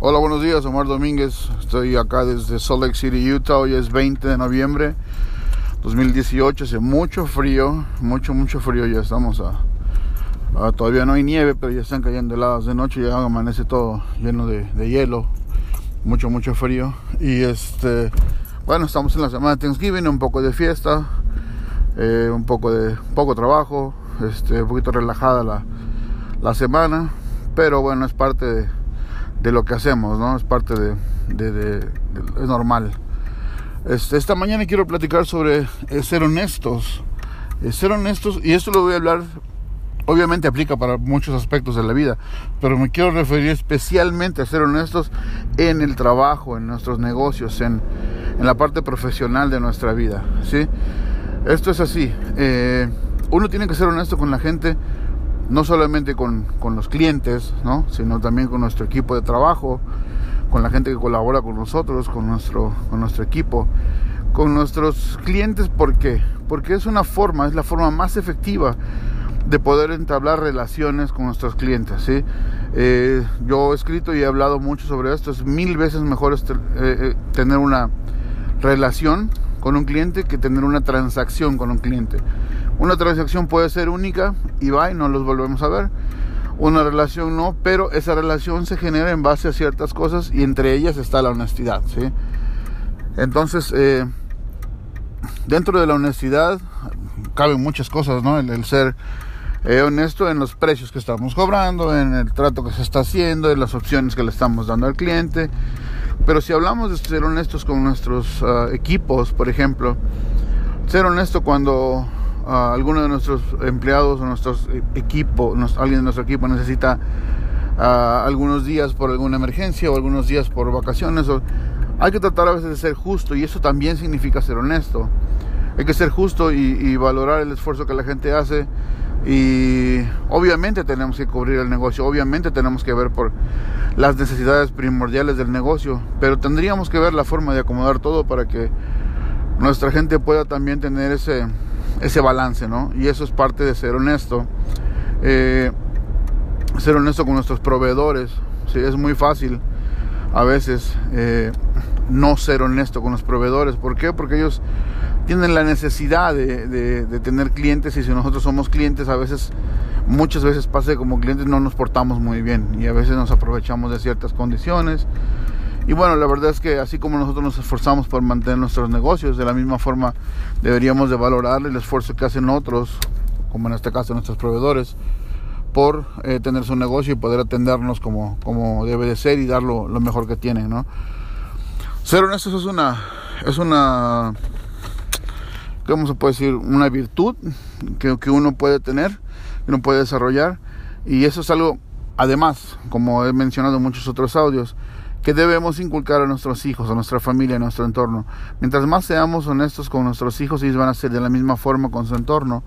Hola, buenos días, Omar Domínguez. Estoy acá desde Salt Lake City, Utah. Hoy es 20 de noviembre 2018. Hace mucho frío, mucho, mucho frío. Ya estamos a, todavía no hay nieve, pero ya están cayendo heladas de noche. Ya amanece todo lleno de, hielo. Mucho, mucho frío. Y este, bueno, estamos en la semana de Thanksgiving, un poco de fiesta, eh, un poco de poco trabajo, este, un poquito relajada la, la semana. Pero bueno, es parte de de lo que hacemos, ¿no? Es parte de, de, es normal. Esta mañana quiero platicar sobre eh, ser honestos. Eh, ser honestos, y esto lo voy a hablar, obviamente aplica para muchos aspectos de la vida, pero me quiero referir especialmente a ser honestos en el trabajo, en nuestros negocios, en, en la parte profesional de nuestra vida, ¿sí? Esto es así. Eh, uno tiene que ser honesto con la gente no solamente con, los clientes, ¿no? sino también con nuestro equipo de trabajo, con la gente que colabora con nosotros, con nuestro, con nuestro equipo, con nuestros clientes. ¿Por qué? Porque es una forma, es la forma más efectiva de poder entablar relaciones con nuestros clientes. ¿sí? Eh, yo he escrito y he hablado mucho sobre esto. Es mil veces mejor este, eh, tener una relación con un cliente que tener una transacción con un cliente. Una transacción puede ser única y va y no los volvemos a ver. Una relación no, pero esa relación se genera en base a ciertas cosas y entre ellas está la honestidad. ¿sí? Entonces, eh, dentro de la honestidad caben muchas cosas, ¿no? El, ser eh, honesto en los precios que estamos cobrando, en el trato que se está haciendo, en las opciones que le estamos dando al cliente. Pero si hablamos de ser honestos con nuestros ah, equipos, por ejemplo, ser honesto cuando alguno de nuestros empleados o nuestros equipo, alguien de nuestro equipo necesita algunos días por alguna emergencia o algunos días por vacaciones. O, hay que tratar a veces de ser justo y eso también significa ser honesto. Hay que ser justo y, valorar el esfuerzo que la gente hace y obviamente tenemos que cubrir el negocio, obviamente tenemos que ver por las necesidades primordiales del negocio, pero tendríamos que ver la forma de acomodar todo para que nuestra gente pueda también tener ese, ese balance, ¿no? Y eso es parte de ser honesto. Eh, ser honesto con nuestros proveedores. Sí, es muy fácil a veces eh, no ser honesto con los proveedores. ¿Por qué? Porque ellos tienen la necesidad de, tener clientes y si nosotros somos clientes a veces, muchas veces pasa que como clientes no nos portamos muy bien y a veces nos aprovechamos de ciertas condiciones y bueno, la verdad es que así como nosotros nos esforzamos por mantener nuestros negocios, de la misma forma deberíamos de valorar el esfuerzo que hacen otros, como en este caso nuestros proveedores, por eh, tener su negocio y poder atendernos como, como debe de ser y dar lo, mejor que tienen, ¿no? Ser honestos es una, es una, ¿cómo se puede decir? Una virtud que, que uno puede tener, que uno puede desarrollar y eso es algo, además, como he mencionado en muchos otros audios, que debemos inculcar a nuestros hijos, a nuestra familia, a nuestro entorno. Mientras más seamos honestos con nuestros hijos, ellos van a ser de la misma forma con su entorno.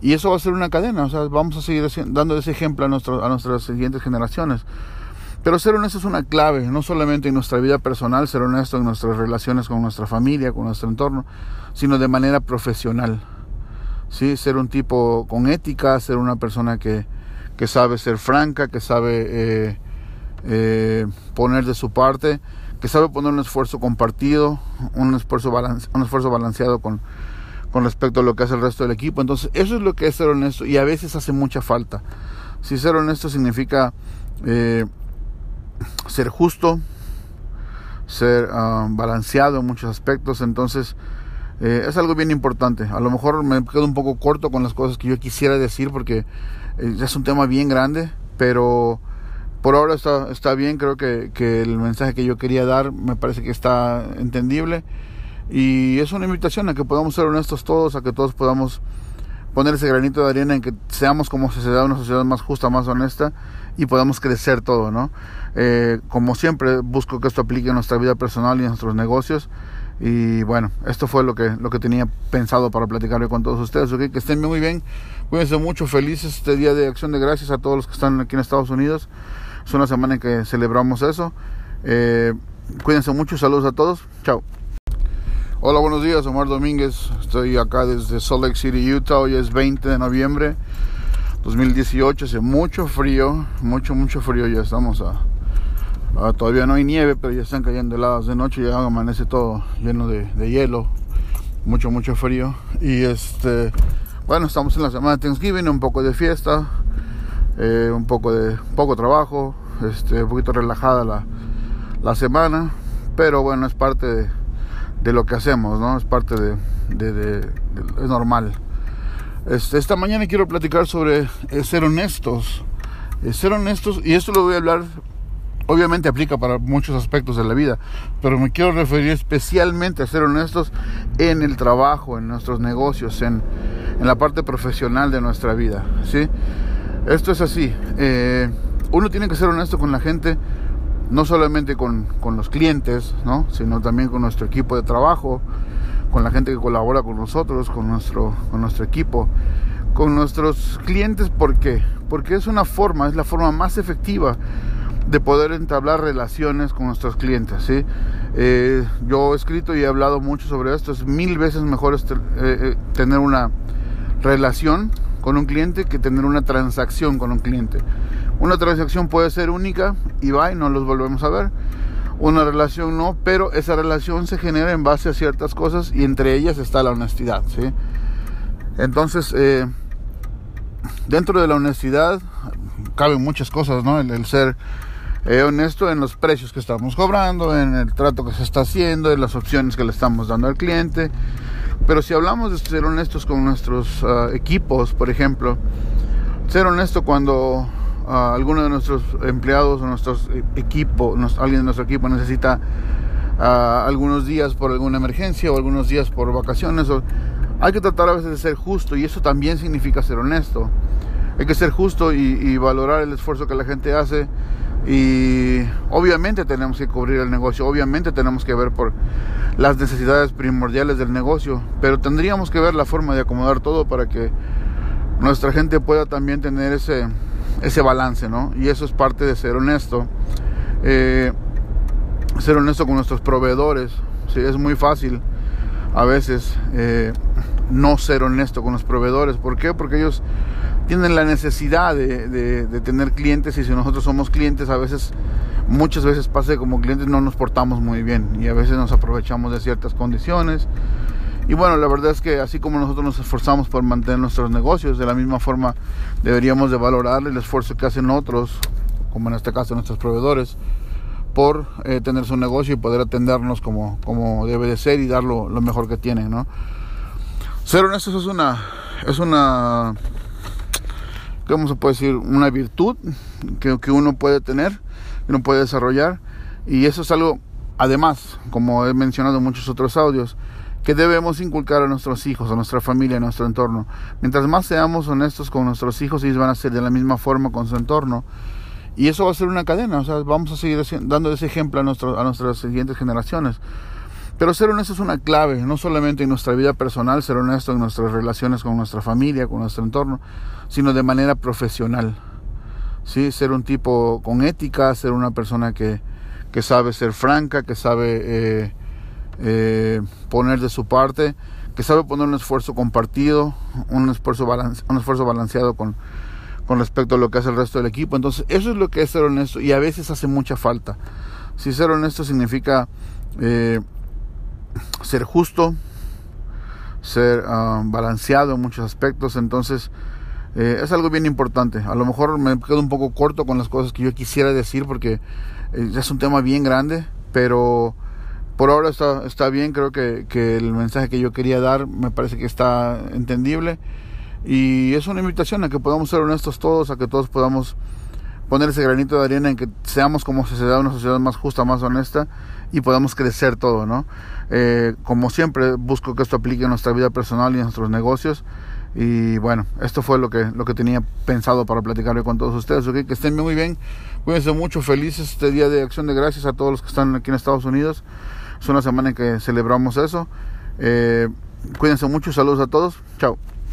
Y eso va a ser una cadena, o sea, vamos a seguir dando ese ejemplo a, nuestras siguientes generaciones. Pero ser honesto es una clave, no solamente en nuestra vida personal, ser honesto en nuestras relaciones con nuestra familia, con nuestro entorno, sino de manera profesional. ¿Sí? Ser un tipo con ética, ser una persona que, que sabe ser franca, que sabe eh, eh, poner de su parte, que sabe poner un esfuerzo compartido, un esfuerzo, un esfuerzo balanceado con, con respecto a lo que hace el resto del equipo. Entonces, eso es lo que es ser honesto y a veces hace mucha falta. Si ser honesto significa eh, ser justo, ser ah, balanceado en muchos aspectos, entonces eh, es algo bien importante. A lo mejor me quedo un poco corto con las cosas que yo quisiera decir porque es un tema bien grande, pero por ahora está, está bien, creo que, que, el mensaje que yo quería dar me parece que está entendible y es una invitación a que podamos ser honestos todos, a que todos podamos poner ese granito de arena en que seamos como sociedad una sociedad más justa, más honesta y podamos crecer todo, ¿no? Eh, como siempre busco que esto aplique en nuestra vida personal y en nuestros negocios y bueno, esto fue lo que, lo que tenía pensado para platicar con todos ustedes, Que estén muy bien, cuídense mucho, felices este día de acción de gracias a todos los que están aquí en Estados Unidos. Es una semana en que celebramos eso. Eh, cuídense mucho, saludos a todos. Chao. Hola, buenos días, Omar Domínguez. Estoy acá desde Salt Lake City, Utah. Hoy es 20 de noviembre 2018. Hace mucho frío, mucho, mucho frío. Ya estamos a, Ah, todavía no hay nieve, pero ya están cayendo heladas de noche, ya amanece todo lleno de, hielo, mucho, mucho frío. Y este, bueno, estamos en la semana de Thanksgiving, un poco de fiesta, eh, un poco de poco trabajo, este, un poquito relajada la, la semana, pero bueno, es parte de, lo que hacemos, ¿no? Es parte de, de es normal. Este, esta mañana quiero platicar sobre eh, ser honestos. Eh, ser honestos, y esto lo voy a hablar obviamente aplica para muchos aspectos de la vida, pero me quiero referir especialmente a ser honestos en el trabajo, en nuestros negocios, en, en la parte profesional de nuestra vida. ¿sí? Esto es así. Eh, uno tiene que ser honesto con la gente, no solamente con, con los clientes, ¿no? sino también con nuestro equipo de trabajo, con la gente que colabora con nosotros, con nuestro, con nuestro equipo, con nuestros clientes. ¿Por qué? Porque es una forma, es la forma más efectiva de poder entablar relaciones con nuestros clientes. ¿sí? Eh, yo he escrito y he hablado mucho sobre esto. Es mil veces mejor eh, eh, tener una relación con un cliente que tener una transacción con un cliente. Una transacción puede ser única y va y no los volvemos a ver. Una relación no, pero esa relación se genera en base a ciertas cosas y entre ellas está la honestidad. ¿sí? Entonces, dentro de la honestidad caben muchas cosas, ¿no? el ser eh, honesto en los precios que estamos cobrando, en el trato que se está haciendo, en las opciones que le estamos dando al cliente. Pero si hablamos de ser honestos con nuestros ah, equipos, por ejemplo, ser honesto cuando ah, alguno de nuestros empleados o nuestros e, equipo, alguien de nuestro equipo necesita ah, algunos días por alguna emergencia o algunos días por vacaciones, hay que tratar a veces de ser justo y eso también significa ser honesto. Hay que ser justo y valorar el esfuerzo que la gente hace y obviamente tenemos que cubrir el negocio, obviamente tenemos que ver por las necesidades primordiales del negocio, pero tendríamos que ver la forma de acomodar todo para que nuestra gente pueda también tener ese, ese balance, ¿no? Y eso es parte de ser honesto. Eh, ser honesto con nuestros proveedores, sí, es muy fácil a veces eh, no ser honesto con los proveedores. ¿Por qué? Porque ellos tienen la necesidad de, tener clientes y si nosotros somos clientes a veces, muchas veces pasa que como clientes no nos portamos muy bien y a veces nos aprovechamos de ciertas condiciones. Y bueno, la verdad es que así como nosotros nos esforzamos por mantener nuestros negocios, de la misma forma deberíamos de valorar el esfuerzo que hacen otros, como en este caso nuestros proveedores, por eh, tener su negocio y poder atendernos como, como debe de ser y dar lo, lo mejor que tienen, ¿no? Ser honestos es una, es una ¿cómo se puede decir? Una virtud que, que uno puede tener, que uno puede desarrollar. Y eso es algo, además, como he mencionado en muchos otros audios, que debemos inculcar a nuestros hijos, a nuestra familia, a nuestro entorno. Mientras más seamos honestos con nuestros hijos, ellos van a ser de la misma forma con su entorno. Y eso va a ser una cadena, o sea, vamos a seguir dando ese ejemplo a, nuestro, a nuestras siguientes generaciones. Pero ser honesto es una clave, no solamente en nuestra vida personal, ser honesto en nuestras relaciones con nuestra familia, con nuestro entorno, sino de manera profesional. ¿Sí? Ser un tipo con ética, ser una persona que, que sabe ser franca, que sabe eh, eh, poner de su parte, que sabe poner un esfuerzo compartido, un esfuerzo, un esfuerzo balanceado con, con respecto a lo que hace el resto del equipo. Entonces, eso es lo que es ser honesto y a veces hace mucha falta. Si ser honesto significa eh, ser justo, ser ah, balanceado en muchos aspectos, entonces eh, es algo bien importante. A lo mejor me quedo un poco corto con las cosas que yo quisiera decir porque eh, es un tema bien grande, pero por ahora está, está bien, creo que, que el mensaje que yo quería dar me parece que está entendible y es una invitación a que podamos ser honestos todos, a que todos podamos poner ese granito de arena en que seamos como sociedad una sociedad más justa, más honesta y podamos crecer todo, ¿no? Eh, como siempre busco que esto aplique en nuestra vida personal y en nuestros negocios y bueno, esto fue lo que, lo que tenía pensado para platicar con todos ustedes, ¿ok? Que estén muy bien, cuídense mucho, felices este día de acción de gracias a todos los que están aquí en Estados Unidos, es una semana en que celebramos eso, eh, cuídense mucho, saludos a todos, chao.